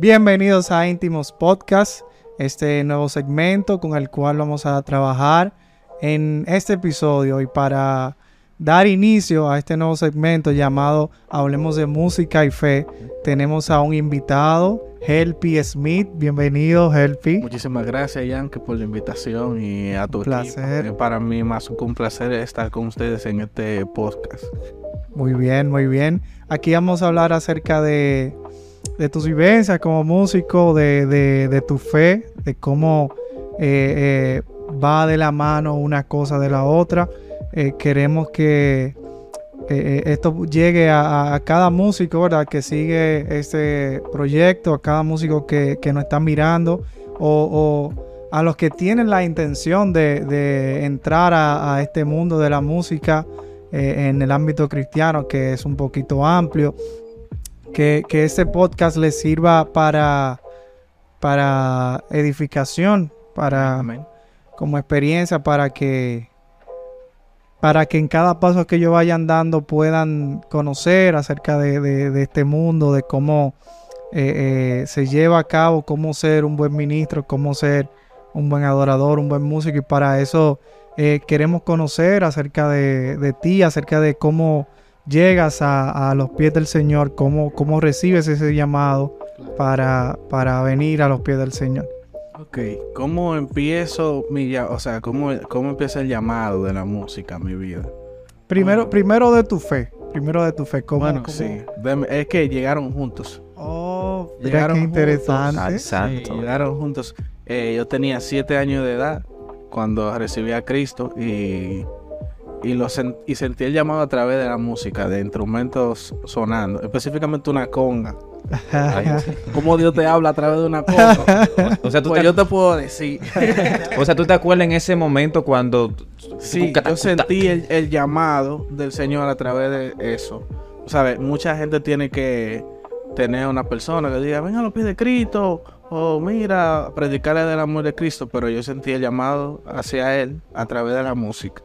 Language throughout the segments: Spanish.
Bienvenidos a Íntimos Podcast, este nuevo segmento con el cual vamos a trabajar en este episodio y para dar inicio a este nuevo segmento llamado Hablemos de Música y Fe, tenemos a un invitado, Helpy Smith. Bienvenido, Helpy. Muchísimas gracias, Yankee, por la invitación y a tu placer. equipo. Para mí más un placer estar con ustedes en este podcast. Muy bien, muy bien. Aquí vamos a hablar acerca de, de tus vivencias como músico, de, de, tu fe, de cómo eh, eh, va de la mano una cosa de la otra. Eh, queremos que esto llegue a, cada músico, ¿verdad? Que sigue este proyecto, a cada músico que, que nos está mirando o, a los que tienen la intención de, de entrar a, este mundo de la música en el ámbito cristiano, que es un poquito amplio. Que, que este podcast les sirva para, para edificación, para Amén. como experiencia, para que para que en cada paso que ellos vayan dando puedan conocer acerca de, de, de este mundo, de cómo eh, eh, se lleva a cabo, cómo ser un buen ministro, cómo ser un buen adorador, un buen músico. Y para eso eh, queremos conocer acerca de, de, ti, acerca de cómo llegas a, a los pies del Señor, cómo, cómo recibes ese llamado para, para venir a los pies del Señor. Ok, ¿cómo empiezo mi o sea, cómo, cómo empieza el llamado de la música a mi vida? Primero, oh. primero de tu fe, primero de tu fe, ¿cómo? Bueno, cómo? sí, es que llegaron juntos. Oh, llegaron qué interesante. Exacto. Sí, llegaron juntos. Eh, yo tenía siete años de edad cuando recibí a Cristo y, y, lo sen y sentí el llamado a través de la música, de instrumentos sonando, específicamente una conga. ¿Cómo Dios te habla a través de una cosa? O sea, tú pues te... yo te puedo decir. o sea, tú te acuerdas en ese momento cuando. Sí, yo sentí el, el, llamado del Señor a través de eso. ¿Sabes? Mucha gente tiene que tener una persona que diga, venga a los pies de Cristo. O mira, predicarle del amor de Cristo. Pero yo sentí el llamado hacia Él a través de la música.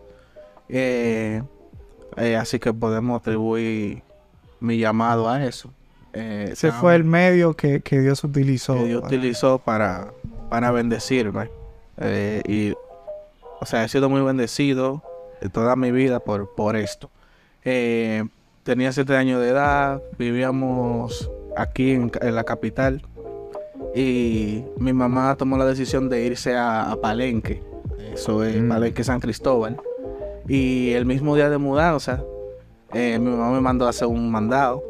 Eh, eh, así que podemos atribuir mi llamado a eso. Eh, Ese fue el medio que, que Dios utilizó. Que Dios para... utilizó para, para bendecirme. Eh, y, o sea, he sido muy bendecido de toda mi vida por, por esto. Eh, tenía siete años de edad, vivíamos aquí en, en, la capital. Y mi mamá tomó la decisión de irse a, a Palenque. Eso es mm. Palenque San Cristóbal. Y el mismo día de mudanza, mi mamá me mandó a hacer un mandado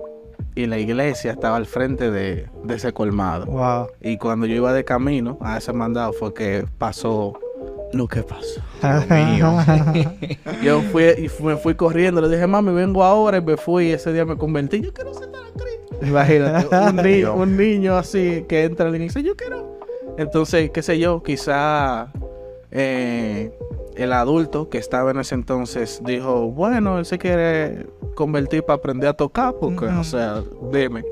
y la iglesia estaba al frente de, de, ese colmado. Wow. Y cuando yo iba de camino a ese mandado fue que pasó lo que pasó. yo fui y me fui corriendo, le dije, mami, vengo ahora y me fui. Y ese día me convertí. Yo quiero sentar a Cristo. Imagínate, un, ni un, niño así que entra y dice, yo quiero. Entonces, qué sé yo, quizá eh, el adulto que estaba en ese entonces dijo, bueno, él se quiere convertir para aprender a tocar, porque, o sea, dime.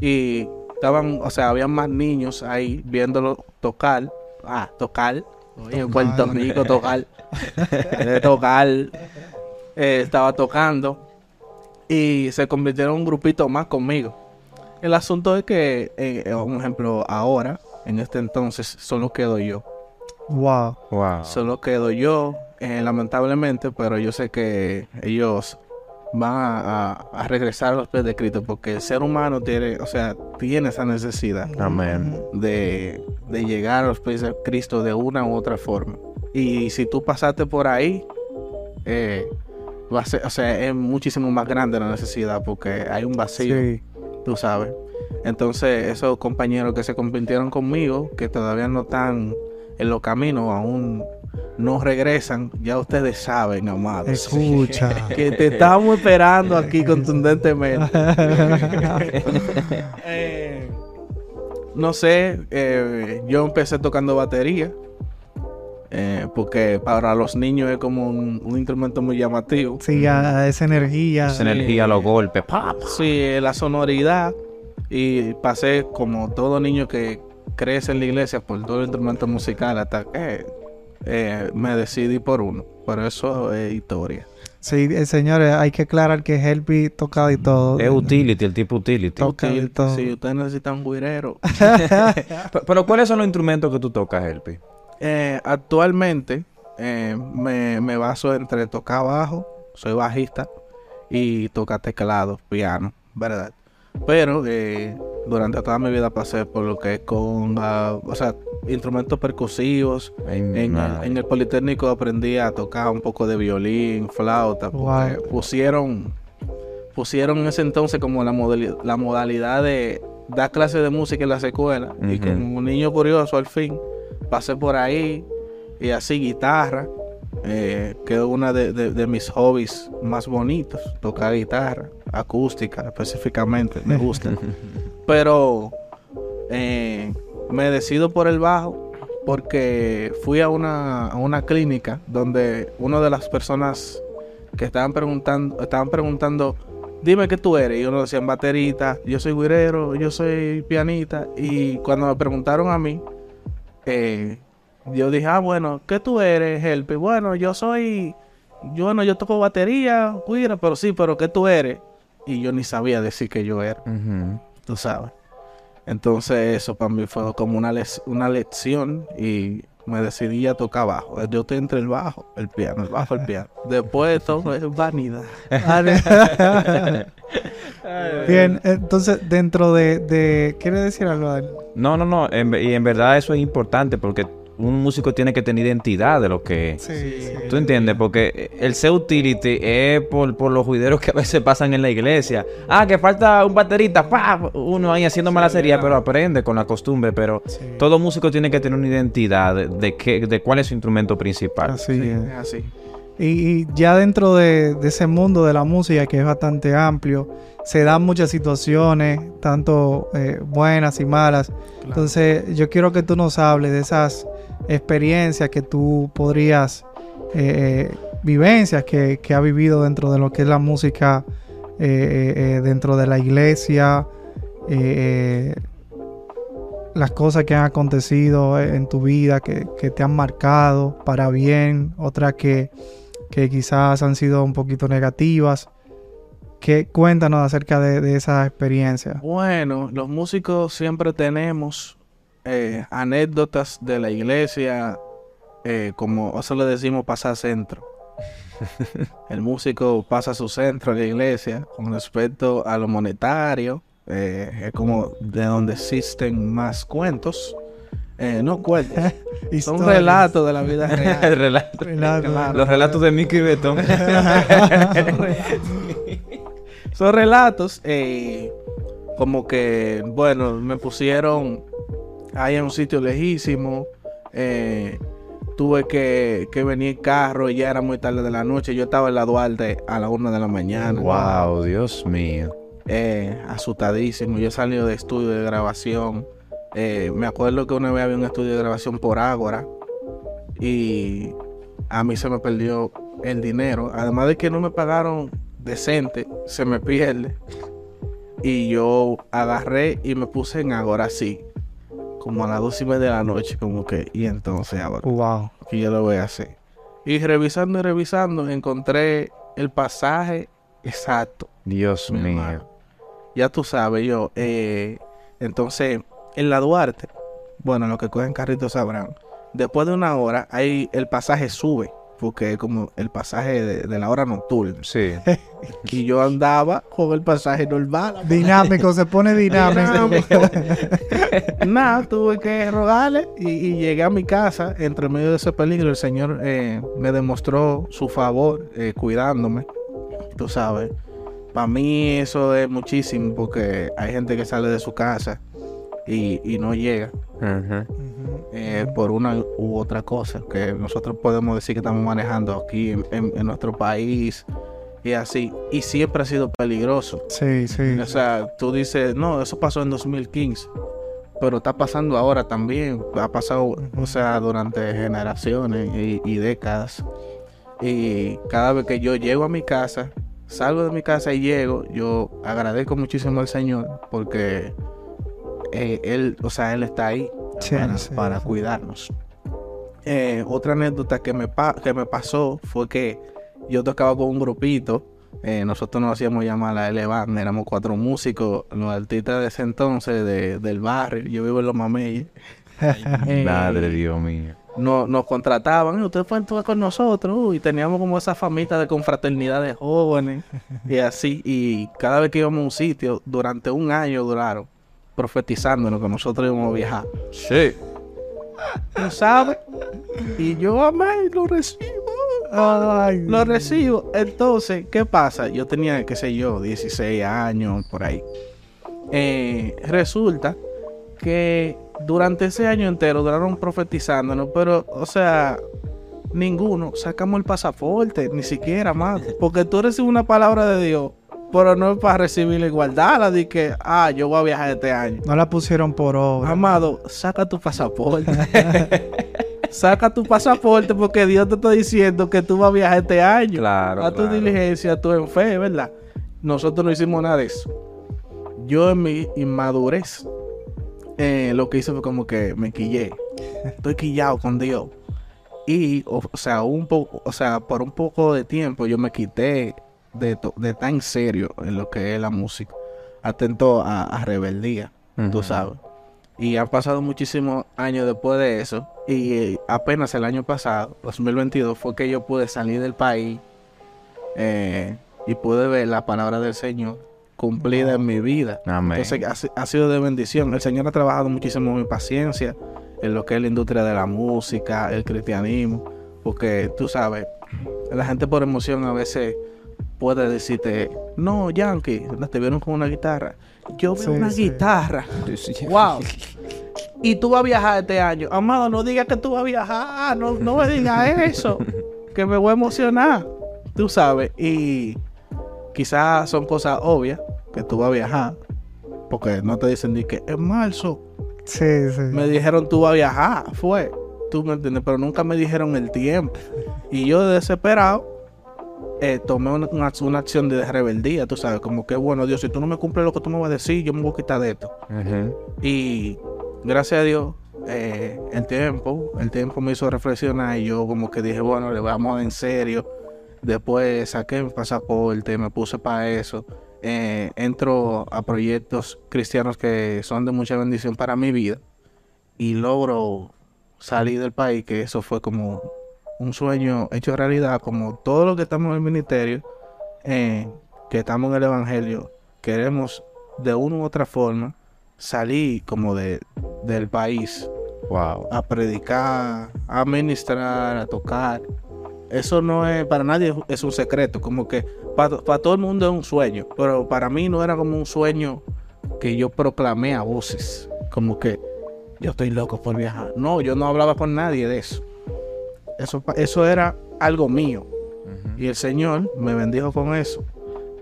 Y estaban, o sea, había más niños ahí viéndolo tocar. Ah, tocar. Oye, en Puerto Rico, tocar. tocar. Eh, estaba tocando. Y se convirtieron en un grupito más conmigo. El asunto es que, eh, un ejemplo, ahora, en este entonces, solo quedo yo. Wow. wow. Solo quedo yo, eh, lamentablemente, pero yo sé que ellos van a, a, a, regresar a los pies de Cristo porque el ser humano tiene, o sea, tiene esa necesidad Amén. De, de llegar a los pies de Cristo de una u otra forma. Y si tú pasaste por ahí, eh, va a ser, o sea, es muchísimo más grande la necesidad porque hay un vacío, sí. tú sabes. Entonces, esos compañeros que se convirtieron conmigo, que todavía no están en los caminos, aún no regresan, ya ustedes saben, amados. Escucha. que te estamos esperando aquí contundentemente. eh, no sé, eh, yo empecé tocando batería. Eh, porque para los niños es como un, un instrumento muy llamativo. Sí, a esa energía. Esa energía, los golpes, ¡pap! Sí, la sonoridad. Y pasé como todo niño que crece en la iglesia por todo el instrumento musical hasta que eh, me decidí por uno. Pero eso es historia. Sí, eh, señores, hay que aclarar que Helpi toca y todo. Es utility, el tipo utility. Toca y todo. Si usted necesita un guirero. Pe- Pero ¿cuáles son los instrumentos que tú tocas, Helpi? Eh, actualmente eh, me, me baso entre tocar bajo, soy bajista, y tocar teclado, piano, ¿verdad? Pero eh, durante toda mi vida pasé por lo que es con, ah, o sea, instrumentos percusivos. Ay, En, el- madre. en el Politécnico aprendí a tocar un poco de violín, flauta, porque Wow. pusieron, pusieron en ese entonces como la, modali- la modalidad de dar clases de música en las escuelas. Y como un niño curioso al fin, pasé por ahí y así guitarra, eh, que es una de, de- de mis hobbies más bonitos, tocar guitarra, acústica específicamente, me gusta. Pero eh, me decido por el bajo porque fui a una, a una clínica donde una de las personas que estaban preguntando, estaban preguntando, dime qué tú eres. Y uno decía baterita, yo soy guirero, yo soy pianista. Y cuando me preguntaron a mí, eh, yo dije, ah, bueno, ¿qué tú eres, Helpi? Bueno, yo soy, yo, bueno, yo toco batería, guira, pero sí, pero ¿qué tú eres? Y yo ni sabía decir que yo era Ujú. tú sabes. Entonces eso para mí fue como una, lec- una lección y me decidí a tocar bajo. Yo estoy entre el bajo, el piano, el bajo, el piano. Después todo es vanidad. Bien, entonces dentro de, de ¿quiere decir algo? Dani? No, no, no. en y en verdad eso es importante porque un músico tiene que tener identidad de lo que... Sí, ¿Tú entiendes? Porque el ser utility es por, por los juideros que a veces pasan en la iglesia. Ah, que falta un baterista. ¡pa! Uno ahí haciendo malacería, pero aprende con la costumbre. Pero Sí. todo músico tiene que tener una identidad de, de, qué, de cuál es su instrumento principal. Así Sí, es. es así. Y, y ya dentro de, de ese mundo de la música que es bastante amplio, se dan muchas situaciones, tanto eh, buenas y malas. Entonces yo quiero que tú nos hables de esas experiencias que tú podrías, eh, eh, vivencias que, ha vivido dentro de lo que es la música, eh, eh, dentro de la iglesia, las cosas que han acontecido en tu vida, que, te han marcado para bien, otras que, que quizás han sido un poquito negativas. ¿Qué, cuéntanos acerca de, de esas experiencias. Bueno, los músicos siempre tenemos eh, anécdotas de la iglesia, eh, como eso le decimos pasar centro. El músico pasa su centro en la iglesia con respecto a lo monetario, eh, es como de donde existen más cuentos. Eh, no cuentos, son relatos de la vida real. relato- los relatos de Mickey Betón. Son relatos, eh, como que, bueno, me pusieron ahí en un sitio lejísimo. eh, tuve que, que venir en carro y ya era muy tarde de la noche. Yo estaba en la Duarte a la una de la mañana. wow, Dios mío. eh, asustadísimo. Yo salí de estudio de grabación. Eh, me acuerdo que una vez había un estudio de grabación por Ágora y a mí se me perdió el dinero. Además de que no me pagaron decente, se me pierde. Y yo agarré y me puse en Ágora así, como a las dos y media de la noche, como que, y entonces ahora, Wow. ¿qué yo lo voy a hacer? Y revisando y revisando, encontré el pasaje exacto Dios mi mío. hermano. Ya tú sabes, yo. eh, entonces, en la Duarte, bueno, los que cogen carritos sabrán. Después de una hora, ahí el pasaje sube, porque es como el pasaje de, de la hora nocturna. Sí. Y yo andaba con el pasaje normal. Dinámico, se pone dinámico. Nada, tuve que rogarle y, y llegué a mi casa. Entre medio de ese peligro, el Señor eh, me demostró su favor eh, cuidándome. Tú sabes, para mí eso es muchísimo porque hay gente que sale de su casa y, y no llega eh, por una u otra cosa que nosotros podemos decir que estamos manejando aquí en, en- en nuestro país y así. Y siempre ha sido peligroso. Sí, sí. O sea, tú dices, no, eso pasó en 2015, pero está pasando ahora también. Ha pasado, o sea, durante generaciones y, y décadas. Y cada vez que yo llego a mi casa, salgo de mi casa y llego, yo agradezco muchísimo al Señor porque eh, Él, o sea, Él está ahí Sí, para, sí, para sí. cuidarnos. eh, otra anécdota que me, que me pasó fue que yo tocaba con un grupito. Eh, nosotros nos hacíamos llamar la L Band, éramos cuatro músicos, los artistas de ese entonces del barrio. Yo vivo en Los Mameyes. Madre Dios mío. No, nos contrataban, usted fue con nosotros, y teníamos como esa famita de confraternidad de jóvenes, y así, y cada vez que íbamos a un sitio, durante un año duraron, profetizándonos que nosotros íbamos a viajar. Sí. ¿Tú sabes? Y yo, amé, lo recibo. Ay, lo recibo. Entonces, ¿qué pasa? Yo tenía, qué sé yo, 16 años, por ahí. Eh, resulta que durante ese año entero duraron profetizándonos, pero, o sea, ninguno sacamos el pasaporte, ni siquiera más. Porque tú recibes una palabra de Dios pero no es para recibir la igualdad, la de que, ah, yo voy a viajar este año. No la pusieron por obra. Amado, saca tu pasaporte. saca tu pasaporte porque Dios te está diciendo que tú vas a viajar este año. Claro. A tu diligencia, a tu en fe, ¿verdad? Nosotros no hicimos nada de eso. Yo en mi inmadurez, eh, lo que hice fue como que me quillé. Estoy quillado con Dios. Y, o, sea, un poco, o sea, por un poco de tiempo yo me quité de, de tan serio en lo que es la música, atento a, rebeldía, tú sabes. Y han pasado muchísimos años después de eso. Y eh, apenas el año pasado, 2022, fue que yo pude salir del país eh, y pude ver la palabra del Señor cumplida en mi vida. Entonces ha, sido de bendición. El Señor ha trabajado muchísimo mi paciencia en lo que es la industria de la música, el cristianismo. Porque tú sabes, la gente por emoción a veces puede decirte, no, Yankee, te vieron con una guitarra. Yo veo una guitarra. wow. Y tú vas a viajar este año. Amado, no digas que tú vas a viajar. No, no me digas eso. que me voy a emocionar. Tú sabes. Y quizás son cosas obvias que tú vas a viajar. Porque no te dicen ni que es marzo. Sí, sí. Me dijeron tú vas a viajar. Fue. Tú me entiendes. Pero nunca me dijeron el tiempo. Y yo desesperado eh, tomé una, acción de rebeldía, tú sabes, como que bueno, Dios, si tú no me cumples lo que tú me vas a decir, yo me voy a quitar de esto. Y gracias a Dios, eh, el tiempo, el tiempo me hizo reflexionar y yo como que dije, bueno, le vamos en serio. Después saqué mi pasaporte, me puse para eso. Eh, entro a proyectos cristianos que son de mucha bendición para mi vida y logro salir del país, que eso fue como un sueño hecho realidad, como todos los que estamos en el ministerio, eh, que estamos en el Evangelio, queremos de una u otra forma salir como de, del país wow. a predicar, a ministrar, a tocar. Eso no es, para nadie es un secreto, como que para, para todo el mundo es un sueño, pero para mí no era como un sueño que yo proclamé a voces, como que yo estoy loco por viajar. No, yo no hablaba con nadie de eso. Eso, eso era algo mío. Y el Señor me bendijo con eso.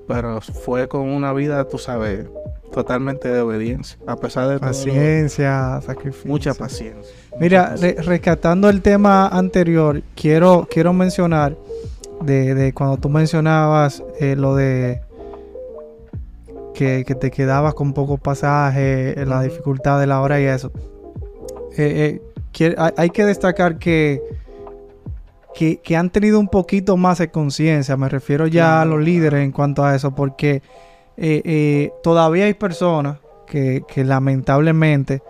Pero fue con una vida, tú sabes, totalmente de obediencia. A pesar de paciencia, sacrificio. Mucha paciencia. Mira, rescatando el tema anterior, quiero, quiero mencionar de, cuando tú mencionabas eh, lo de que, te quedabas con pocos pasajes, la dificultad de la hora y eso. Eh, eh, hay que destacar que que, han tenido un poquito más de conciencia. Me refiero ya a los líderes en cuanto a eso, porque eh, eh, todavía hay personas que, lamentablemente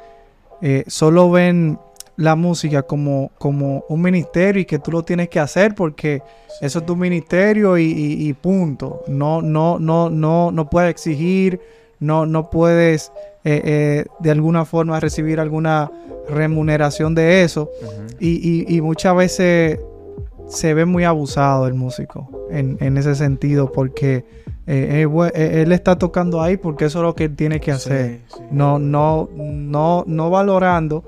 eh, solo ven la música como, como un ministerio y que tú lo tienes que hacer porque eso es tu ministerio y, punto. No, no, no, no, no puedes exigir, no, no puedes de alguna forma recibir alguna remuneración de eso. y, y, muchas veces se ve muy abusado el músico en, en ese sentido porque eh, eh, él está tocando ahí porque eso es lo que él tiene que hacer. No, no, no, no valorando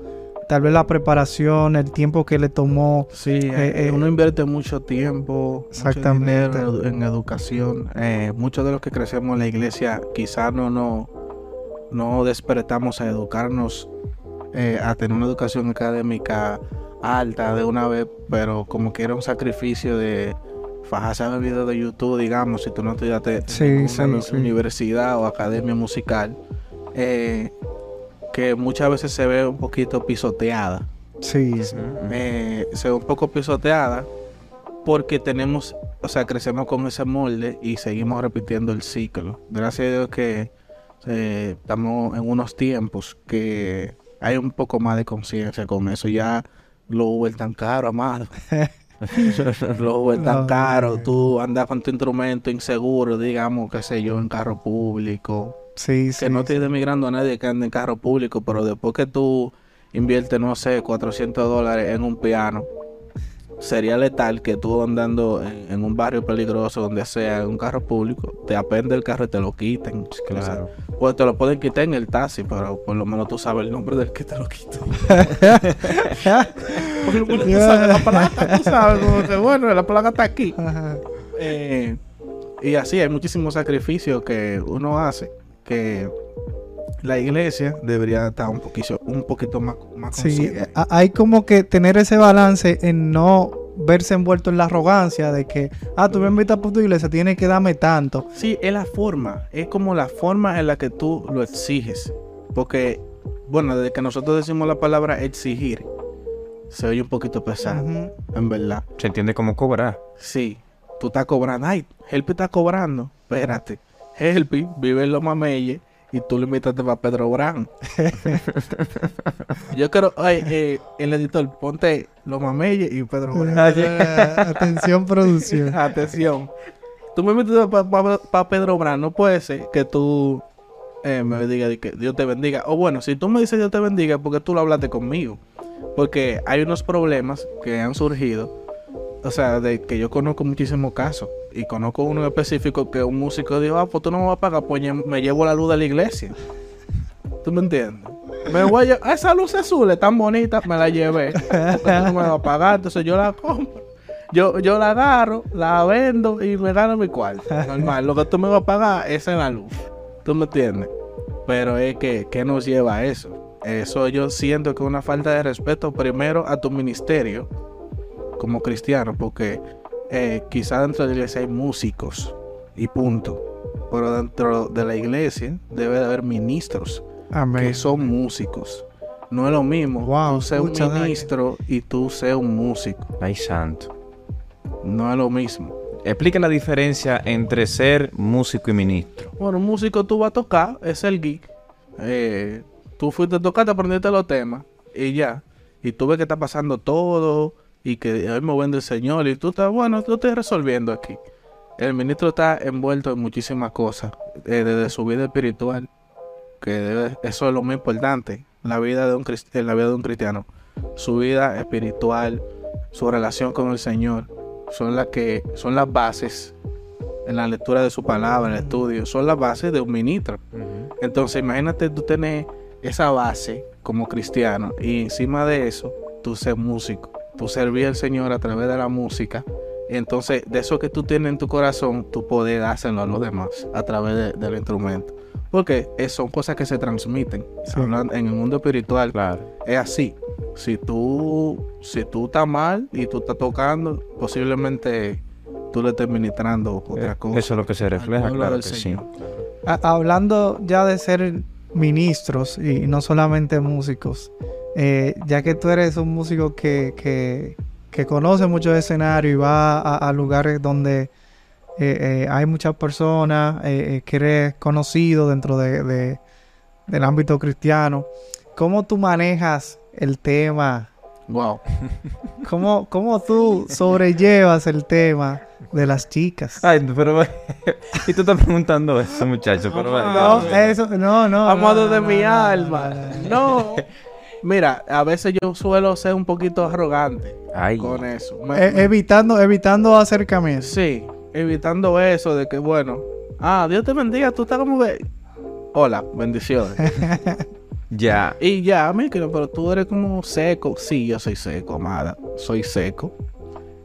tal vez la preparación, el tiempo que le tomó. Sí, eh, uno invierte mucho tiempo, exactamente. en educación. muchos de los que crecemos en la iglesia quizás no, no, no despertamos a educarnos, a tener una educación académica alta de una vez, pero como que era un sacrificio de fajarse a video de YouTube, digamos, si tú no estudiaste en una universidad o academia musical, eh, que muchas veces se ve un poquito pisoteada Sí. eh, se ve un poco pisoteada porque tenemos, o sea, crecemos con ese molde y seguimos repitiendo el ciclo. Gracias a Dios que eh, estamos en unos tiempos que hay un poco más de conciencia con eso. Ya los Uber tan caro, amado. los Uber tan No, caro. no. Tú andas con tu instrumento inseguro, digamos, qué sé yo, en carro público. Sí, Que sí. no estoy demigrando a nadie que ande en carro público, pero después que tú inviertes, no sé, 400 dólares en un piano, sería letal que tú andando en, en un barrio peligroso, donde sea, en un carro público, te apende el carro y te lo quiten. Claro. O sea, pues te lo pueden quitar en el taxi, pero por lo menos tú sabes el nombre del que te lo quitó. Por lo menos tú sabes la placa, tú sabes, como que bueno, la placa está aquí. Eh, y así hay muchísimos sacrificios que uno hace que la iglesia debería estar un poquito, un poquito más, más Sí, hay como que tener ese balance en no verse envuelto en la arrogancia de que, ah, tú me invitas por tu iglesia, tienes que darme tanto. Sí, es la forma, es como la forma en la que tú lo exiges. Porque, bueno, desde que nosotros decimos la palabra exigir, se oye un poquito pesado, en verdad. Se entiende cómo cobrar. Sí, tú estás cobrando. Ay, Helpi está cobrando. Espérate. Helpi vive en los mameyes y tú le invitaste para Pedro Brán. Yo quiero, ay, eh, el editor, ponte los mameyes y Pedro Brán. Atención, producción. Atención. Tú me invitas para Pedro Brán. No puede ser que tú eh, me digas que Dios te bendiga. O bueno, si tú me dices Dios te bendiga, porque tú lo hablaste conmigo. Porque hay unos problemas que han surgido. O sea, de que yo conozco muchísimos casos. Y conozco uno específico que un músico dijo, ah, pues tú no me vas a pagar, pues me llevo la luz de la iglesia. ¿Tú me entiendes? Me voy a llevar, esa luz azul es tan bonita, me la llevé. No me vas a pagar, entonces yo la compro. Yo, yo la agarro, la vendo y me gano mi cuarto. Normal, lo que tú me vas a pagar es en la luz. ¿Tú me entiendes? Pero es que, ¿qué nos lleva a eso? Eso yo siento que es una falta de respeto primero a tu ministerio como cristiano, porque eh, quizá dentro de la iglesia hay músicos y punto. Pero dentro de la iglesia debe de haber ministros Amén. que son músicos. No es lo mismo Wow, tú ser un ministro y tú ser un músico. Ay, santo. No es lo mismo. Explica la diferencia entre ser músico y ministro. Bueno, un músico tú vas a tocar, es el geek. Eh, tú fuiste a tocar, te aprendiste los temas y ya. Y tú ves que está pasando todo y que hoy me vende el Señor y tú estás, bueno, tú estás resolviendo aquí. El ministro está envuelto en muchísimas cosas, eh, desde su vida espiritual, que debe- eso es lo más importante, la vida de un en la vida de un cristiano. Su vida espiritual, su relación con el Señor, son las que son las bases en la lectura de su palabra, en el estudio, son las bases de un ministro. Entonces, imagínate tú tener esa base como cristiano y encima de eso, tú ser músico, tú servir al Señor a través de la música. Entonces, de eso que tú tienes en tu corazón, tú poder dárselo a los demás a través de- del instrumento. Porque eh, son cosas que se transmiten. Sí. En el mundo espiritual Claro. es así. Si tú, si tú estás mal y tú estás tocando, posiblemente tú le estés ministrando otra Eh, cosa. Eso es lo que se refleja, claro que sí. Señor. Hablando ya de ser ministros y no solamente músicos, eh, ya que tú eres un músico que, que, que conoce mucho de escenario y va a, a lugares donde eh, eh, hay muchas personas, eh, eh, que eres conocido dentro de, de- del ámbito cristiano, ¿cómo tú manejas el tema? Wow. ¿Cómo, cómo tú sobrellevas el tema de las chicas? Ay, pero... y tú estás preguntando eso, muchacho. Pero... No, eso, no, no. Amado no, de no, mi no, alma. no, no. No. Mira, a veces yo suelo ser un poquito arrogante Ay. con eso. Me- E- evitando, evitando acercamientos. sí, evitando eso de que, bueno, ah, Dios te bendiga, tú estás como que... Hola, bendiciones. Ya. y ya, mí que pero tú eres como seco. Sí, yo soy seco, amada. Soy seco.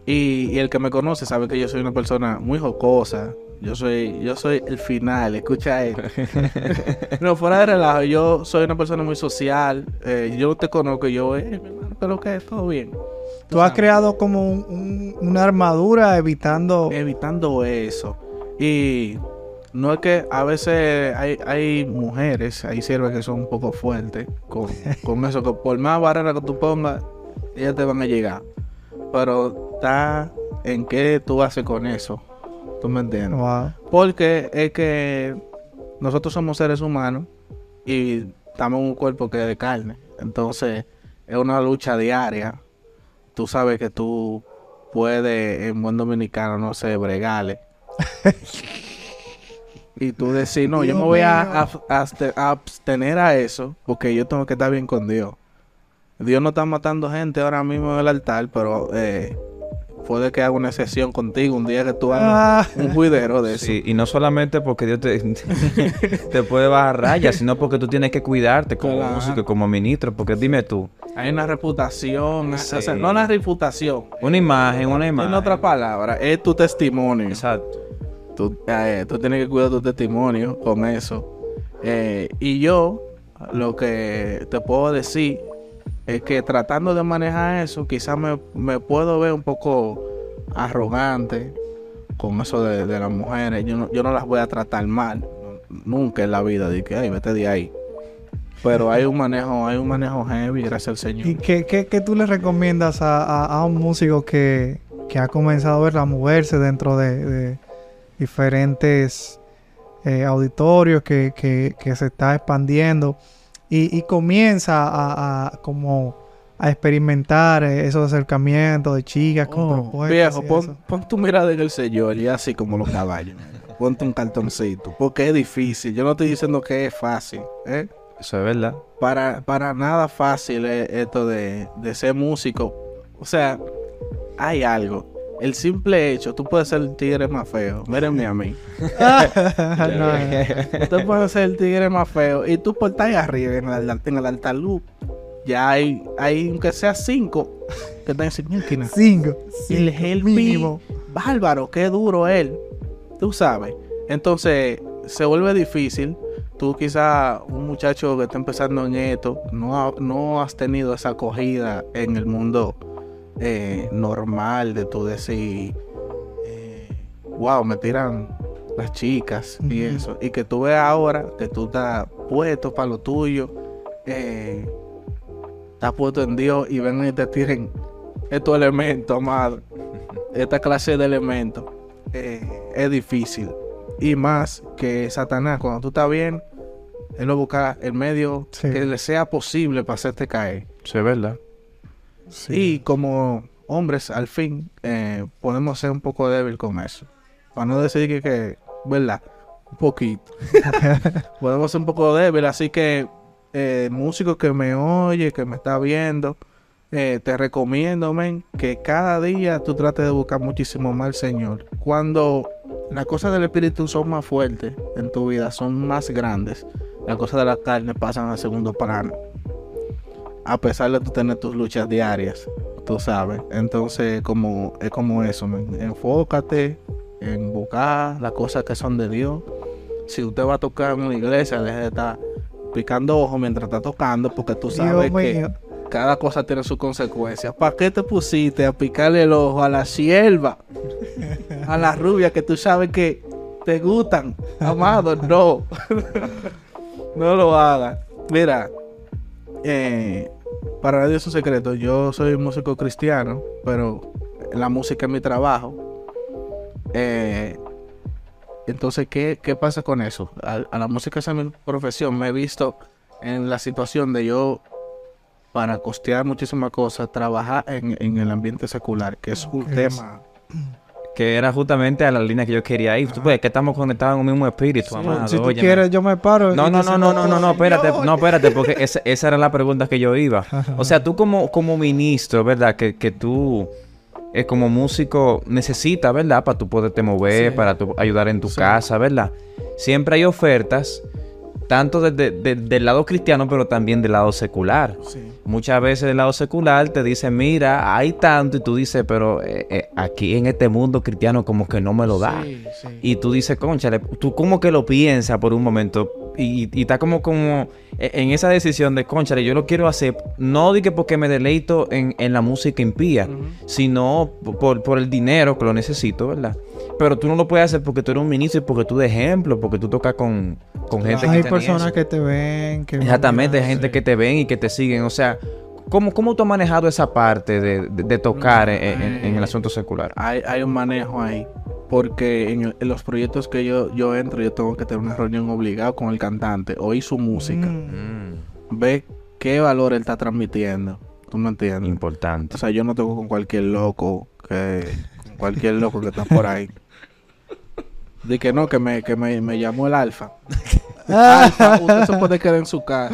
Y, y el que me conoce sabe que yo soy una persona muy jocosa. Yo soy, yo soy el final, escucha esto. no, fuera de relajo, yo soy una persona muy social. eh, yo te conozco yo, eh, mi hermano, pero que todo bien. Tú has creado como un- un- una armadura evitando. Evitando eso. Y no es que a veces hay, hay mujeres, hay siervas que son un poco fuertes con, con eso, que por más barrera que tú pongas, ellas te van a llegar. Pero está en qué tú haces con eso. ¿Tú me entiendes? Wow. Porque es que nosotros somos seres humanos y estamos en un cuerpo que es de carne. Entonces, es una lucha diaria. Tú sabes que tú puedes, en buen dominicano, no sé, bregale. y tú decir, no, yo me voy a- a abstener a eso porque yo tengo que estar bien con Dios. Dios no está matando gente ahora mismo en el altar, pero eh, puede que haga una sesión contigo un día que tú hagas Ah. un juidero de eso. Sí, y no solamente porque Dios te, te puede bajar rayas, sino porque tú tienes que cuidarte como Claro. músico, como ministro. Porque dime tú, Hay una reputación, o sea, Sí. no una reputación. una imagen, una imagen. En otras palabras, es tu testimonio. Exacto. Tú, eh, tú tienes que cuidar tu testimonio con eso. Eh, y yo, lo que te puedo decir es que tratando de manejar eso, quizás me, me puedo ver un poco arrogante con eso de, de las mujeres. Yo no, yo no las voy a tratar mal. Nunca en la vida. De que, ay, vete de ahí. Pero hay un manejo, hay un manejo heavy, gracias al Señor. ¿Y qué, qué, qué tú le recomiendas a, a- un músico que, que ha comenzado a ver a moverse dentro de, de diferentes eh, auditorios que, que- que se está expandiendo y, y comienza a, a- como a experimentar eh, esos acercamientos de chicas con Oh, propuestas viejo, pon, pon tu mirada en el Señor y así como los caballos. Ponte un cartoncito. Porque es difícil. Yo no estoy diciendo que es fácil. ¿eh? Eso es verdad. Para, para nada fácil es esto de, de ser músico. O sea, hay algo. El simple hecho, tú puedes ser el tigre más feo. Mírenme a mí. No. Tú puedes ser el tigre más feo. Y tú por estar ahí arriba en el, en el altar luz, ya hay, hay aunque sea cinco que están en esquina. Cinco. El Help mínimo. Bárbaro, qué duro él. Tú sabes. Entonces, se vuelve difícil. Tú quizá un muchacho que está empezando en esto, no, ha- no has tenido esa acogida en el mundo eh, normal de tú decir, eh, wow, me tiran las chicas y eso. Y que tú veas ahora que tú estás puesto para lo tuyo, eh, estás puesto en Dios y ven y te tiren estos elementos, amado. Esta clase de elementos eh, es difícil. Y más que Satanás, cuando tú estás bien, él lo busca el medio Sí. que le sea posible para hacerte caer. Eso es verdad. Sí. Y como hombres, al fin, eh, podemos ser un poco débil con eso. Para no decir que, que ¿verdad? Un poquito. podemos ser un poco débil, así que eh, músico que me oye, que me está viendo, eh, te recomiendo, men, que cada día tú trates de buscar muchísimo más al Señor. Cuando las cosas del Espíritu son más fuertes en tu vida, son más grandes, las cosas de la carne pasan a segundo plano a pesar de tú tener tus luchas diarias, tú sabes. Entonces, como es como eso, enfócate en buscar las cosas que son de Dios. Si usted va a tocar en una iglesia, deje de estar picando ojos mientras está tocando, porque tú sabes Dios que mío. cada cosa tiene sus consecuencias. ¿Para qué te pusiste a picarle el ojo a la sierva? A la rubia que tú sabes que te gustan. Amado, no. no lo hagas. Mira, eh, para nadie es un secreto. Yo soy músico cristiano, pero la música es mi trabajo. Eh, entonces, ¿qué, qué pasa con eso? A, a la música es mi profesión. Me he visto en la situación de yo, para costear muchísimas cosas, trabajar en, en el ambiente secular, que es un tema. Que era justamente a la línea que yo quería ir. Tú puedes que estamos conectados en un mismo espíritu, amado. si tú quieres, yo me paro. No, no, no, no, no, no, no, espérate, no, espérate, porque esa, era la pregunta que yo iba. O sea, tú como, como ministro, ¿verdad? Que, que tú, eh, como músico, necesitas, ¿verdad? Para tú poderte mover, para tú ayudar en tu casa, ¿verdad? Siempre hay ofertas, tanto del lado cristiano, pero también del lado secular. Sí. Muchas veces del lado secular te dicen, mira, hay tanto, y tú dices, pero eh, eh, aquí en este mundo cristiano como que no me lo da. Sí, sí. Y tú dices, conchale, tú como que lo piensas por un momento y, y está como, como e- en esa decisión de, conchale, yo lo quiero hacer, no di que porque me deleito en, en la música impía, sino por, por el dinero que lo necesito, ¿verdad? Pero tú no lo puedes hacer porque tú eres un ministro y porque tú de ejemplo, porque tú tocas con, con gente Hay que personas que te ven. Que Exactamente, hay gente que te ven y que te siguen. O sea, ¿Cómo, ¿Cómo tú has manejado esa parte de, de- de tocar en, en- en el asunto secular? Hay, hay un manejo ahí. Porque en, el- en los proyectos que yo, yo entro, yo tengo que tener una reunión obligada con el cantante, oír su música, Mm. Mm, ver qué valor él está transmitiendo. ¿Tú me entiendes? importante. O sea, yo no toco con cualquier loco, que, con cualquier loco que está por ahí. De que no, que me, que me, me llamó el alfa. Alfa, usted se puede quedar en su casa.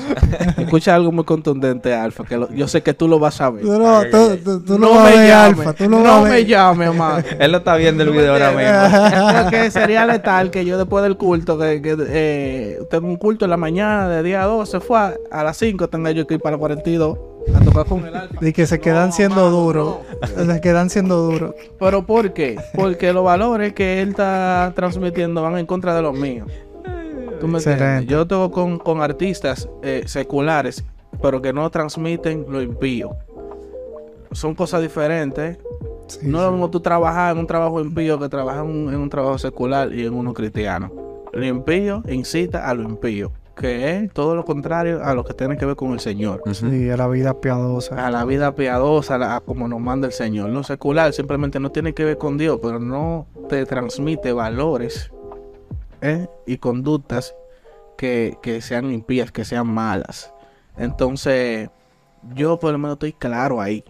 Escucha algo muy contundente, Alfa, que lo- yo sé que tú lo vas a ver. Tú no, tú, tú- tú no no me llame, alfa, tú no, me llame, amado. Él lo está viendo el video ahora mismo. Creo que sería letal que yo después del culto, que, que, eh, tengo un culto en la mañana de día 12, fue a, a las 5, tenga yo que ir para 42 a tocar con. Y que se quedan No, siendo mano, duros. Se quedan siendo duros. ¿Pero por qué? Porque los valores que él está transmitiendo van en contra de los míos. Yo toco con, con artistas eh, seculares, pero que no transmiten lo impío. Son cosas diferentes. Sí, no es sí. lo mismo tú trabajar en un trabajo impío que trabajar en un, en un trabajo secular y en uno cristiano. Lo impío incita a lo impío, que es todo lo contrario a lo que tiene que ver con el Señor. Ujú. Sí, a la vida piadosa. A la vida piadosa, a la- a como nos manda el Señor. Lo secular simplemente no tiene que ver con Dios, pero no te transmite valores ¿eh? y conductas que, que sean impías, que sean malas. Entonces, yo por lo menos estoy claro ahí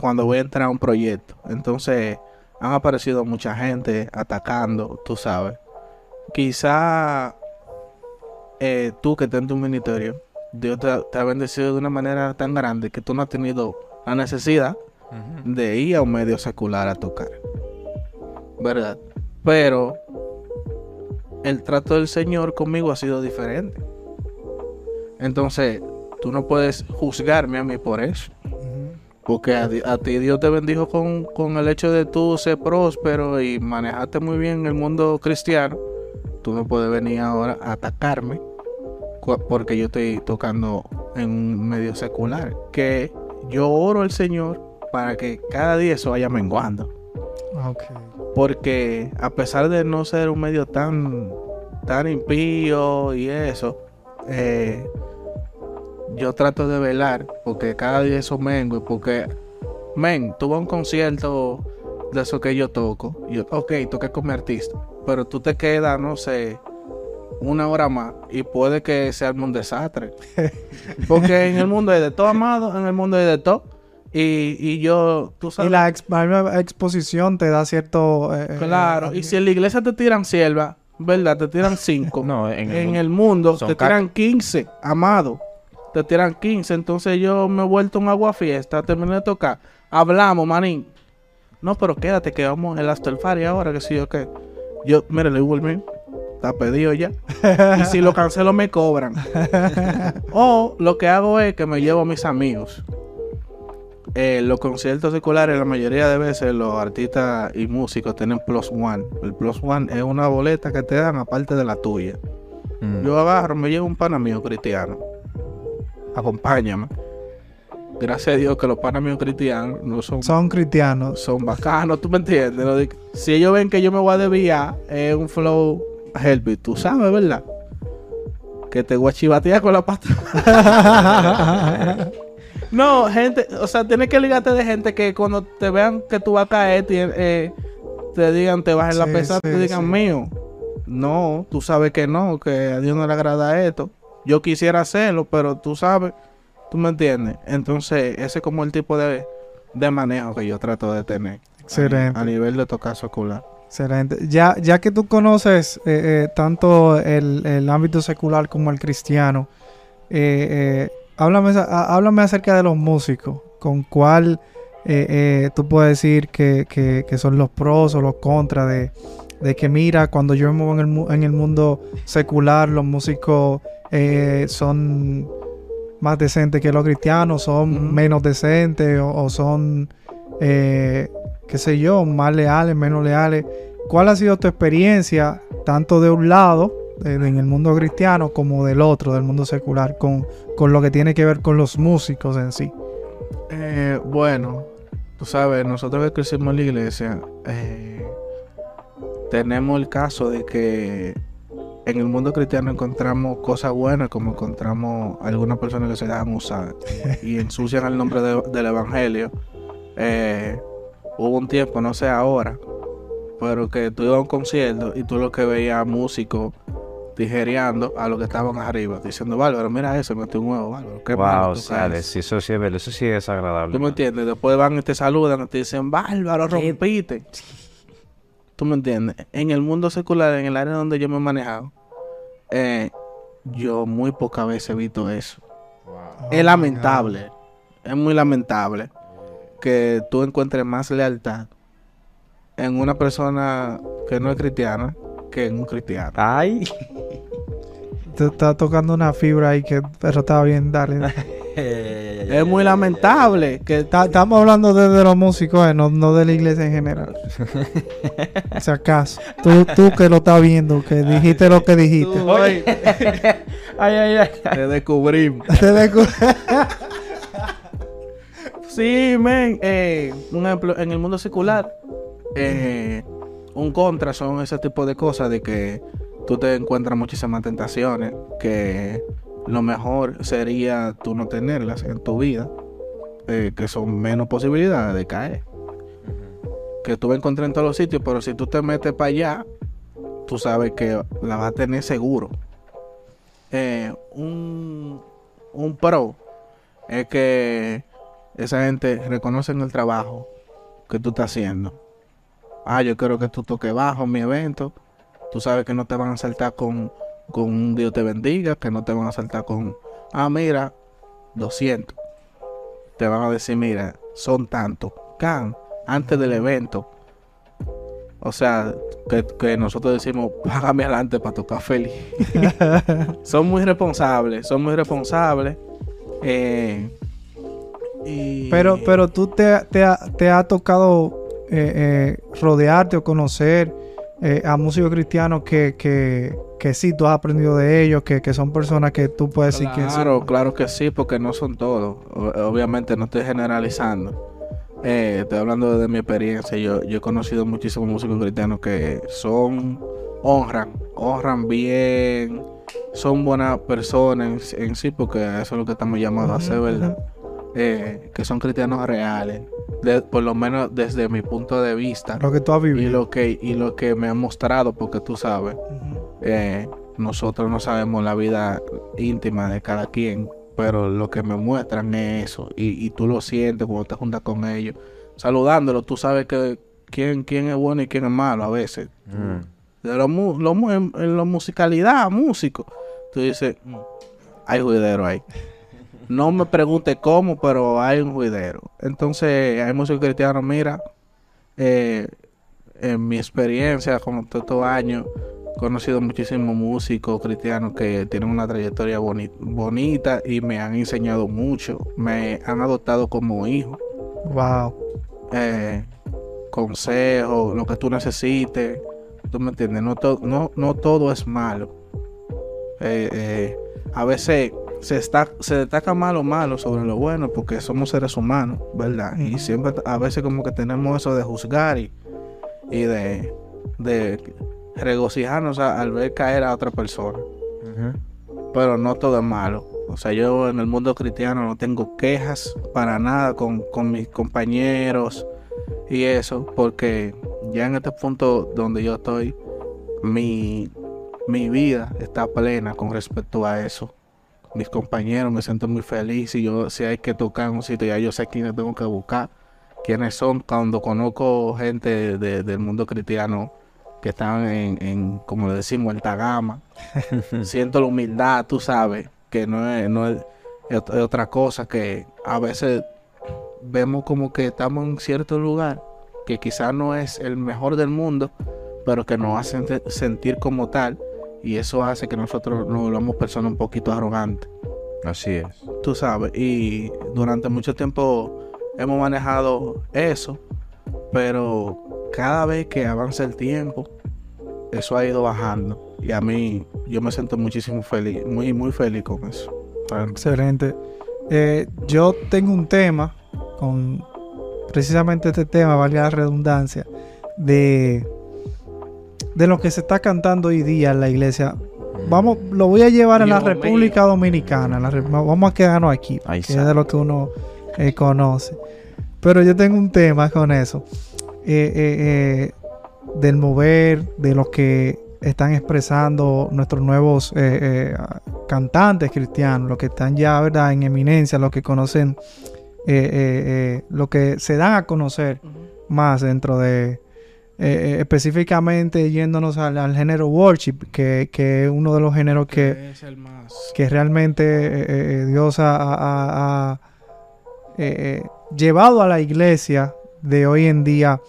cuando voy a entrar a un proyecto. Entonces, han aparecido mucha gente atacando, tú sabes. Quizá eh, tú que estás en tu ministerio, Dios te, te ha bendecido de una manera tan grande que tú no has tenido la necesidad de ir a un medio secular a tocar. ¿Verdad? Pero el trato del Señor conmigo ha sido diferente. Entonces, tú no puedes juzgarme a mí por eso. Porque a, ti Dios te bendijo con, con el hecho de tú ser próspero y manejarte muy bien el mundo cristiano. Tú no puedes venir ahora a atacarme porque yo estoy tocando en un medio secular. Que yo oro al Señor para que cada día eso vaya menguando. Ok. Porque a pesar de no ser un medio tan, tan impío y eso, eh, yo trato de velar porque cada día eso mengue. Porque, men, tuve un concierto de eso que yo toco. Yo, ok, toqué con mi artista. Pero tú te quedas, no sé, una hora más y puede que se arme un desastre. Porque en el mundo hay de todo, amado, en el mundo hay de todo. Y, y yo, tú sabes. Y la ex- la exposición te da cierto... eh, eh, Claro, y si en la iglesia te tiran sierva, ¿verdad? Te tiran 5. No, en el en mundo- el mundo te tiran 15, amado. Te tiran 15. Entonces yo me he vuelto un agua fiesta, terminé de tocar. Hablamos, manín. No, pero quédate que vamos en el after party ahora, que sí o qué. Yo, mire, le digo el. Está pedido ya. y si lo cancelo, me cobran. o lo que hago es que me llevo a mis amigos. Eh, los conciertos seculares, la mayoría de veces los artistas y músicos tienen plus one. El plus one es una boleta que te dan aparte de la tuya. Mm. Yo agarro, me llevo un pana mío cristiano. Acompáñame. Gracias a Dios que los panas míos cristianos no son, Son cristianos. son bacanos, ¿tú me entiendes? Si ellos ven que yo me voy a desviar, es un flow help tú sabes, ¿verdad? Que te voy a chivatear con la pata. No, gente, o sea, tienes que ligarte de gente que cuando te vean que tú vas a caer, tie- eh, te digan, te bajen la Sí, pesada, sí, te digan, sí. mío. No, tú sabes que no, que a Dios no le agrada esto. Yo quisiera hacerlo, pero tú sabes, tú me entiendes. Entonces, ese es como el tipo de, de manejo que yo trato de tener. Excelente. A nivel de tocar secular. Excelente. Ya, ya que tú conoces eh, eh, tanto el, el ámbito secular como el cristiano, eh, eh, háblame, háblame acerca de los músicos. ¿Con cuál eh, tú puedes decir que, que- que son los pros o los contras de, de que mira, cuando yo me muevo en el, en el mundo secular, los músicos eh, son más decentes que los cristianos, son menos decentes o, o son, eh, qué sé yo, más leales, menos leales? ¿Cuál ha sido tu experiencia, tanto de un lado, en el mundo cristiano, como del otro, del mundo secular, con, con lo que tiene que ver con los músicos en sí? Eh, bueno, tú sabes, nosotros que crecimos en la iglesia, eh, tenemos el caso de que en el mundo cristiano encontramos cosas buenas, como encontramos algunas personas que se dejan usar y ensucian el nombre de- del evangelio. Eh, hubo un tiempo, no sé ahora, pero que tú ibas a un concierto y tú lo que veías músicos tijereando a los que estaban arriba, diciendo, Bárbaro, mira eso, metió un huevo, Bárbaro, qué malo Wow, sale, caes". sí, eso sí es verdad, eso sí es agradable. ¿Tú me entiendes? Después van y te saludan y te dicen, Bárbaro, rompiste. ¿Tú me entiendes? En el mundo secular, en el área donde yo me he manejado, eh, yo muy pocas veces he visto eso. es lamentable, es muy lamentable que tú encuentres más lealtad en una persona que no es cristiana que en un cristiano. Ay. Te está tocando una fibra ahí que pero está bien, dale. Es muy lamentable que Ta- Estamos hablando de, de los músicos, eh, no, no de la iglesia en general. si acaso. Tú, tú que lo estás viendo, que dijiste lo que dijiste. tú, ay, Ay, ay, ay. te descubrimos. Te decu- Sí, men. Eh, un ejemplo, en el mundo secular, eh, un contra son ese tipo de cosas de que tú te encuentras muchísimas tentaciones, que lo mejor sería tú no tenerlas en tu vida, eh, que son menos posibilidades de caer. Que tú vas a encontrar en todos los sitios, pero si tú te metes para allá, tú sabes que la vas a tener seguro. Eh, un, un pro es que esa gente reconoce el trabajo que tú estás haciendo. Ah, yo quiero que tú toques bajo mi evento. Tú sabes que no te van a saltar con, con un Dios te bendiga, que no te van a saltar con, ah, mira, 200. Te van a decir, mira, son tantos. Can, antes del evento. O sea, que, que nosotros decimos, págame adelante para tocar feliz. son muy responsables, son muy responsables. Eh, y- Pero, pero tú te, te, ha- te ha tocado eh, eh, rodearte o conocer a músicos cristianos que, que, que sí tú has aprendido de ellos, que, que son personas que tú puedes decir que Claro, claro que sí, porque no son todos. Obviamente no estoy generalizando. Eh, estoy hablando de mi experiencia. Yo, yo he conocido muchísimos músicos cristianos que son, honran, honran bien, son buenas personas en, en sí, porque eso es lo que estamos llamados a hacer, ¿verdad? Eh, que son cristianos reales, de- por lo menos desde mi punto de vista. lo que tú has Y vivido. lo que, y lo que me han mostrado, porque tú sabes. Eh, nosotros no sabemos la vida íntima de cada quien, pero lo que me muestran es eso. Y, y tú lo sientes cuando te juntas con ellos. Saludándolo, tú sabes que quién, quién es bueno y quién es malo a veces. Mm. De lo, mu- lo mu- en, en la musicalidad, músico, tú dices, "Mm, hay juidero ahí. No me pregunte cómo, pero hay un juidero. Entonces, hay músicos cristianos, mira, eh, en mi experiencia con todos estos años, conocido muchísimos músicos cristianos que tienen una trayectoria boni- bonita y me han enseñado mucho. Me han adoptado como hijo Wow. eh, consejos, lo que tú necesites. ¿Tú me entiendes? No, to- no, no todo es malo. Eh, eh, a veces se, está, se destaca malo malo sobre lo bueno porque somos seres humanos, ¿verdad? Y siempre a veces como que tenemos eso de juzgar y, y de, de regocijarnos a- al ver caer a otra persona. Pero no todo es malo. O sea, yo en el mundo cristiano no tengo quejas para nada con, con mis compañeros y eso, porque ya en este punto donde yo estoy, mi, mi vida está plena con respecto a eso. Mis compañeros me siento muy feliz y yo si hay que tocar en un sitio ya yo sé quiénes tengo que buscar, quiénes son. Cuando conozco gente de- del mundo cristiano que están en, en, como le decimos, alta gama, siento la humildad, tú sabes, que no es, no es, es ot- es otra cosa que a veces vemos como que estamos en cierto lugar que quizás no es el mejor del mundo, pero que nos hace sent- sentir como tal y eso hace que nosotros nos volvamos personas un poquito arrogantes, Así es. tú sabes, y durante mucho tiempo hemos manejado eso, pero cada vez que avanza el tiempo, eso ha ido bajando y a mí yo me siento muchísimo feliz, muy muy feliz con eso. Excelente. Eh, yo tengo un tema con precisamente este tema, valga la redundancia, de, de lo que se está cantando hoy día en la iglesia. vamos, lo voy a llevar en la Dios República Dominicana. la vamos a quedarnos aquí, Ahí que es de lo que uno eh, conoce. Pero yo tengo un tema con eso. Eh, eh, eh, del mover, de lo que están expresando nuestros nuevos eh, eh, cantantes cristianos, los que están ya ¿verdad? en eminencia, los que conocen, eh, eh, eh, lo que se dan a conocer más dentro de, específicamente yéndonos al, al género worship, que, que es uno de los géneros que, es el más. que realmente Dios ha, ha- ha- ha, llevado a la iglesia de hoy en día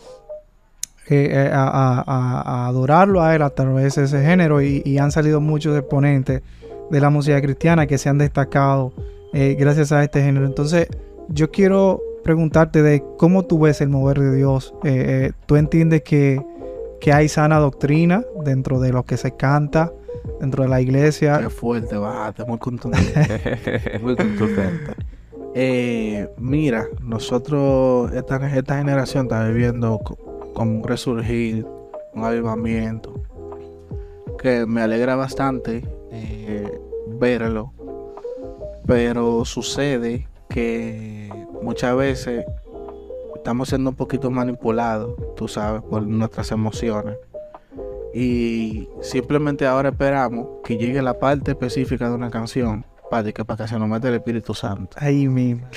eh, a, a- a- a adorarlo a él a través de ese género y, y han salido muchos exponentes de la música cristiana que se han destacado eh, gracias a este género. Entonces yo quiero preguntarte de cómo tú ves el mover de Dios. Eh, eh, ¿Tú entiendes que, que hay sana doctrina dentro de lo que se canta, dentro de la iglesia? Qué fuerte, bájate, muy contundente. muy contundente. Mira, nosotros, esta, esta generación está viviendo como un resurgir, un avivamiento, que me alegra bastante eh, verlo, pero sucede que muchas veces estamos siendo un poquito manipulados, tú sabes, por nuestras emociones. Y simplemente ahora esperamos que llegue la parte específica de una canción para que, para que se nos meta el Espíritu Santo. Ahí mismo.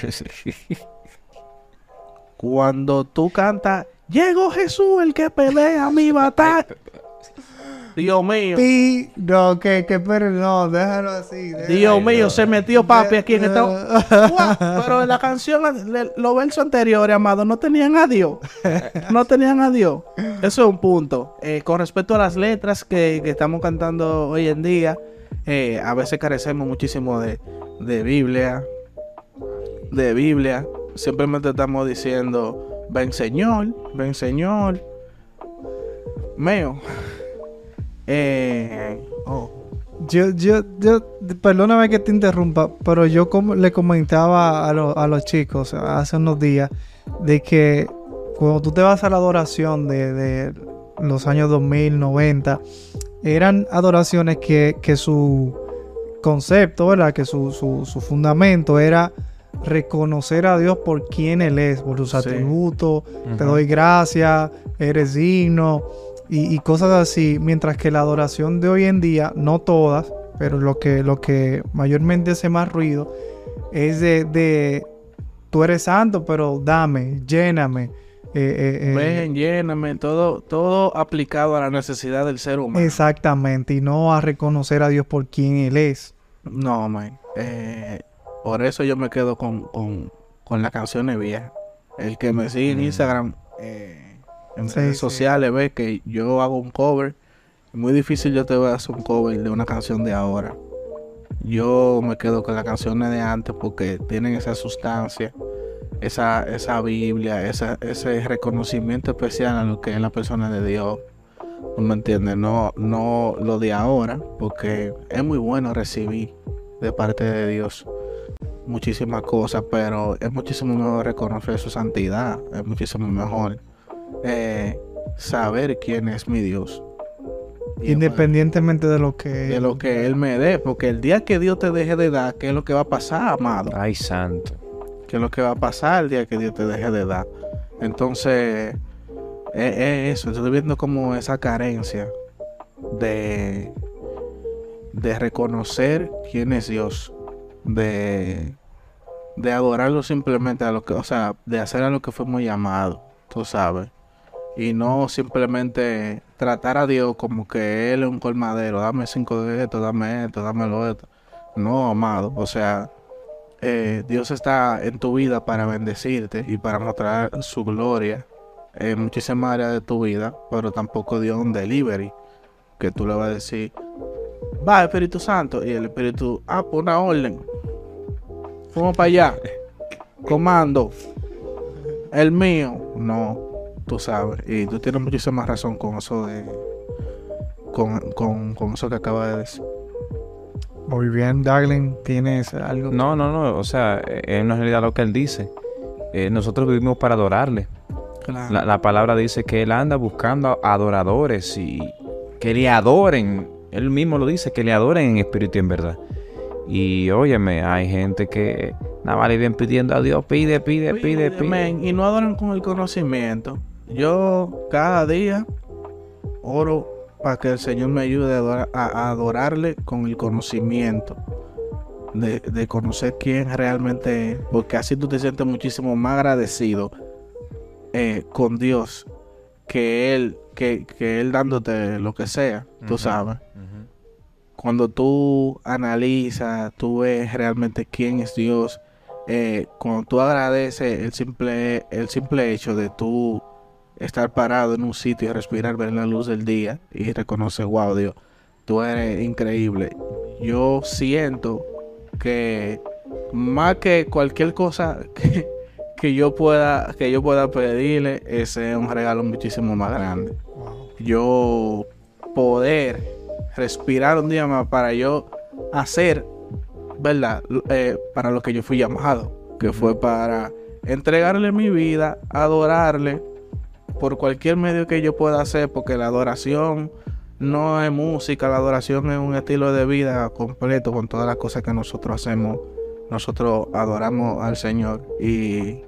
Cuando tú cantas, llegó Jesús el que pelea mi batalla. Dios mío. Pi, no, que, que, pero no, déjalo así. déjalo. Dios mío, se metió papi aquí en esta... Pero en la canción, le- los versos anteriores, amado, no tenían a Dios. No tenían a Dios. Eso es un punto. Eh, con respecto a las letras que, que estamos cantando hoy en día, eh, a veces carecemos muchísimo de, de Biblia. De Biblia. Simplemente estamos diciendo, ven Señor, ven Señor. Meo. Eh, oh. Yo, yo, yo, perdóname que te interrumpa, pero yo como le comentaba a, lo- a los chicos hace unos días de que cuando tú te vas a la adoración de, de los años 2000, 90, eran adoraciones que, que su concepto, ¿verdad? Que su, su, su fundamento era reconocer a Dios por quien Él es, por sus Sí. atributos, te doy gracias, eres digno y, y cosas así. Mientras que la adoración de hoy en día, no todas, pero lo que, lo que mayormente hace más ruido es de, de tú eres santo, pero dame, lléname. eh, eh, eh, Ven, lléname, todo, todo aplicado a la necesidad del ser humano. exactamente, y no a reconocer a Dios por quien Él es. No, man. Por eso yo me quedo con, con, con las canciones viejas. El que me sigue en Mm. Instagram, eh, en Sí, redes sí. sociales, ve que yo hago un cover. Es muy difícil yo te voy a hacer un cover de una canción de ahora. Yo me quedo con las canciones de antes porque tienen esa sustancia, esa, esa Biblia, esa, ese reconocimiento especial a lo que es la persona de Dios. ¿Tú me entiendes? No, no lo de ahora, porque es muy bueno recibir de parte de Dios muchísimas cosas, pero es muchísimo mejor reconocer su santidad, es muchísimo mejor eh, saber quién es mi Dios. Y Independientemente de lo que... de lo que Él me dé, porque el día que Dios te deje de dar, ¿qué es lo que va a pasar, amado? Ay, santo. ¿Qué es lo que va a pasar el día que Dios te deje de dar? Entonces, es, es eso, estoy viendo como esa carencia de, de reconocer quién es Dios, de, de adorarlo simplemente a lo que, o sea, de hacer a lo que fuimos llamados, tú sabes, y no simplemente tratar a Dios como que Él es un colmadero, dame cinco de esto, dame esto, dame lo esto. No, amado, o sea, eh, Dios está en tu vida para bendecirte y para mostrar su gloria en muchísimas áreas de tu vida, pero tampoco dio un delivery que tú le vas a decir, va Espíritu Santo, y el Espíritu, ah, pues una orden, vamos para allá, comando, el mío, no, tú sabes, y tú tienes muchísima razón con eso de, con, con, con eso que acabas de decir. Muy bien, Darling, tienes algo... No, no, no. O sea, es en realidad lo que él dice. Eh, nosotros vivimos para adorarle. La, la palabra dice que él anda buscando adoradores y que le adoren él mismo lo dice, que le adoren en espíritu y en verdad. Y óyeme, hay gente que nada más le viene pidiendo a Dios, pide, pide, pide, pide. y no adoran con el conocimiento. Yo cada día oro para que el Señor me ayude a, adorarle con el conocimiento. De, conocer quién realmente es, porque así tú te sientes muchísimo más agradecido eh, con Dios que Él, que, Él dándote lo que sea, tú sabes. Cuando tú analizas, tú ves realmente quién es Dios, eh, cuando tú agradeces el simple, el simple hecho de tú estar parado en un sitio y respirar, ver la luz del día y reconocer, wow, Dios, tú eres increíble. Yo siento que más que cualquier cosa que, yo pueda que yo pueda pedirle, ese es un regalo muchísimo más grande. Yo poder respirar un día más para yo hacer, ¿verdad? Eh, para lo que yo fui llamado, que fue para entregarle mi vida, adorarle por cualquier medio que yo pueda hacer, porque la adoración no es música, la adoración es un estilo de vida completo con todas las cosas que nosotros hacemos. Nosotros adoramos al Señor y,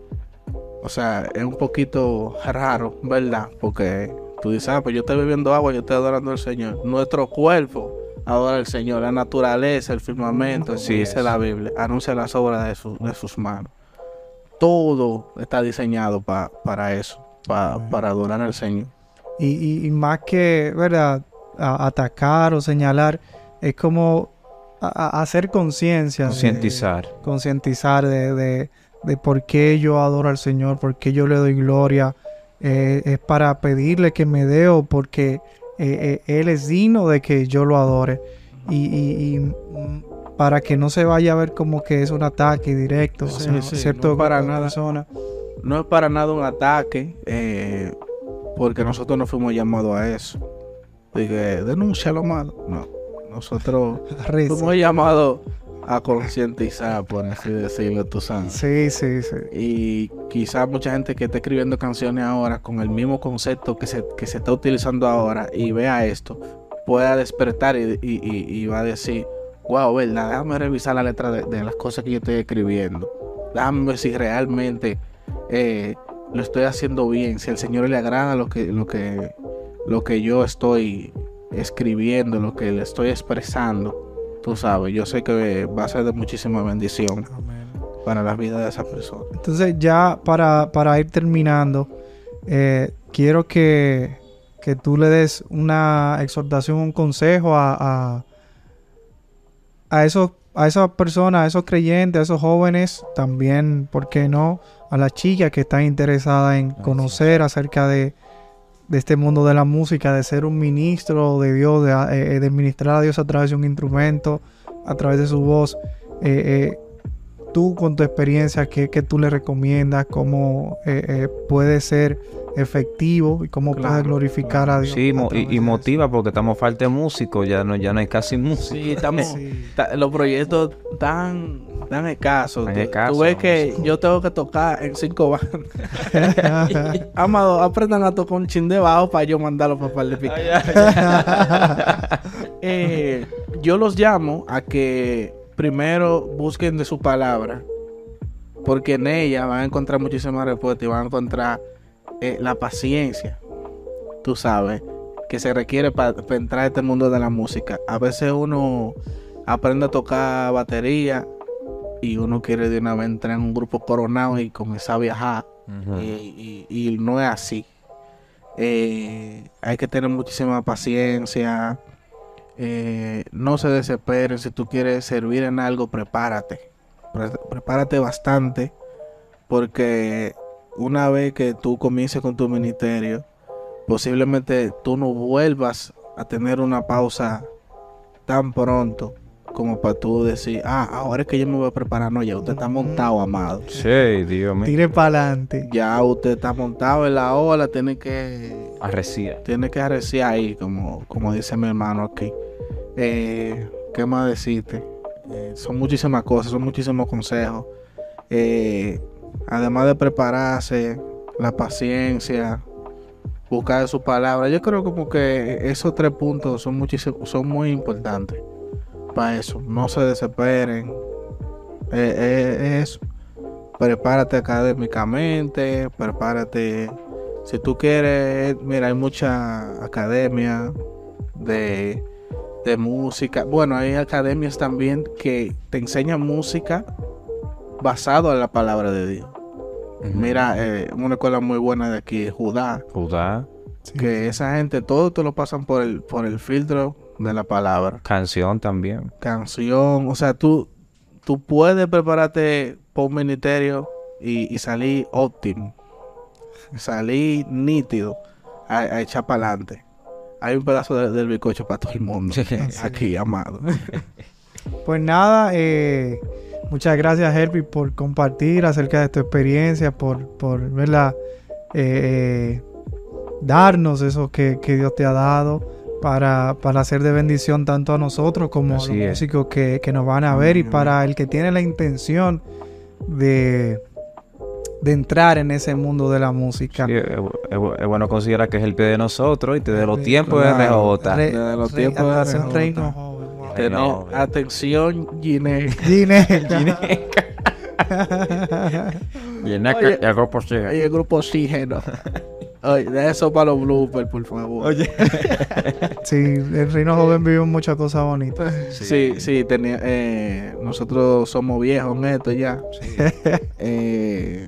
o sea, es un poquito raro, ¿verdad? Porque tú dices, ah, pues yo estoy bebiendo agua, yo estoy adorando al Señor. Nuestro cuerpo adora al Señor, la naturaleza, el firmamento, así dice la Biblia, anuncia las obras de, de sus manos. Todo está diseñado para eso para adorar al Señor. Y, más que, ¿verdad? atacar o señalar, es como hacer conciencia. Concientizar. Concientizar de, de, por qué yo adoro al Señor, por qué yo le doy gloria. Eh, es para pedirle que me dé o porque eh, eh, Él es digno de que yo lo adore. Y, para que no se vaya a ver como que es un ataque directo, ¿cierto? para nada. Persona no es para nada un ataque, eh, porque nosotros no fuimos llamados a eso. Dije, denuncia lo malo. No, nosotros fuimos llamados a concientizar, por así decirlo, tú sabes. Sí, sí, sí. Y quizás mucha gente que esté escribiendo canciones ahora con el mismo concepto que se, que se está utilizando ahora y vea esto, pueda despertar y, va a decir, wow, verdad, déjame revisar la letra de, de las cosas que yo estoy escribiendo. Déjame ver si realmente eh, lo estoy haciendo bien, si al Señor le agrada lo que, lo que, lo que yo estoy escribiendo, lo que le estoy expresando, tú sabes, yo sé que va a ser de muchísima bendición para la vida de esa persona. Entonces ya para, ir terminando, eh, quiero que, que, tú le des una exhortación, un consejo a, a, a esos a esas personas, a esos creyentes, a esos jóvenes, también, ¿por qué no? A las chicas que están interesadas en conocer acerca de, este mundo de la música, de ser un ministro de Dios, de, eh, de, ministrar a Dios a través de un instrumento, a través de su voz. Eh, eh, tú con tu experiencia, ¿qué, tú le recomiendas? ¿Cómo puede ser efectivo y cómo puede glorificar a Dios. Sí, y, motiva porque estamos falta de músicos, ya no, ya no hay casi músicos. Sí, estamos, los proyectos tan, tan escasos. Tú ves que yo tengo que tocar en cinco bandas. Amado, aprendan a tocar un chin de bajo para yo mandarlo para el eh, Yo los llamo a que primero busquen de su palabra. Porque en ella van a encontrar muchísimas respuestas y van a encontrar eh, la paciencia, tú sabes, que se requiere para entrar a este mundo de la música. A veces uno aprende a tocar batería y uno quiere de una vez entrar en un grupo coronado y comenzar a viajar. y, no es así. Eh, hay que tener muchísima paciencia. Eh, no se desesperen. Si tú quieres servir en algo, prepárate. prepárate bastante. Porque una vez que tú comiences con tu ministerio, posiblemente tú no vuelvas a tener una pausa tan pronto como para tú decir, ah, ahora es que yo me voy a preparar. No, ya usted está montado, amado. Sí, Dios mío. Tire para adelante. Ya usted está montado en la ola, tiene que... Arreciar. Tiene que arreciar ahí, como, como dice mi hermano aquí. Eh, ¿Qué más decirte? Eh, son muchísimas cosas, son muchísimos consejos. Eh, además de prepararse, la paciencia, buscar su palabra. Yo creo como que esos tres puntos son muy importantes para eso. No se desesperen. Eh, eh, eso. Prepárate académicamente, prepárate. Si tú quieres, mira, hay mucha academia de, de música. Bueno, hay academias también que te enseñan música basado en la palabra de Dios. Mira, eh, una escuela muy buena de aquí, Judá. Judá. Que esa gente, todo te lo pasan por el, por el filtro de la palabra. Canción también. Canción, o sea, tú, tú puedes prepararte por un ministerio y, y salir óptimo. Salir nítido a, a echar para adelante. Hay un pedazo de- del bizcocho para todo el mundo. aquí, amado. Pues nada, eh, muchas gracias Herbie por compartir acerca de tu experiencia, por, por verla, eh, darnos eso que, que Dios te ha dado para, para ser de bendición tanto a nosotros como a los Así es. músicos que, que nos van a ver y para el que tiene la intención de, de entrar en ese mundo de la música. Sí, es, es- es bueno considerar que es el pie de nosotros y de los tiempos de RJ. Desde los tiempos de RJ. Reino joven, wow. Te- Tener- no, atención, Gine. Gine- Viene Oye. el grupo sigue. Oye, el grupo Oxígeno. Oye, de eso para los bloopers, por favor. Oye. sí, el reino joven vive muchas cosas bonitas. Sí, sí, tenía, eh, nosotros somos viejos en esto ya. Eh,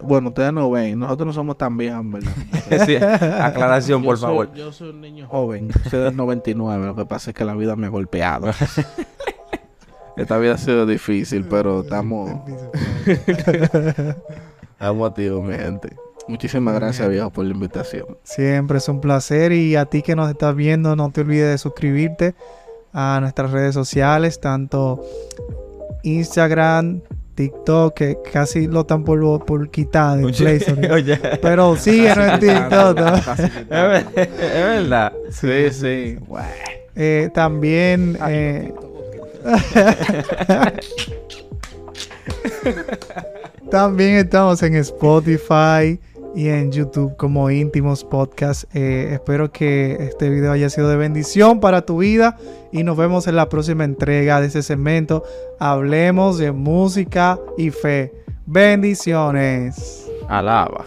bueno, ustedes no ven, nosotros no somos tan viejos, ¿verdad? Sí, Aclaración, por Yo soy- favor. yo soy un niño joven, soy del 99, lo que pasa es que la vida me ha golpeado. Esta vida ha sido difícil, pero estamos, estamos activos, mi gente. Muchísimas gracias, viejo, por la invitación. Siempre es un placer y a ti que nos estás viendo no te olvides de suscribirte a nuestras redes sociales, tanto Instagram, TikTok, que casi lo están por, por quitar de Play Store. Oye. Pero síguenos en TikTok. ¿no? Es ver- es verdad. Sí, sí. Eh, también eh, también estamos en Spotify y en YouTube como íntimos podcast. Eh, espero que este video haya sido de bendición para tu vida y nos vemos en la próxima entrega de ese segmento. Hablemos de música y fe. Bendiciones. Alaba.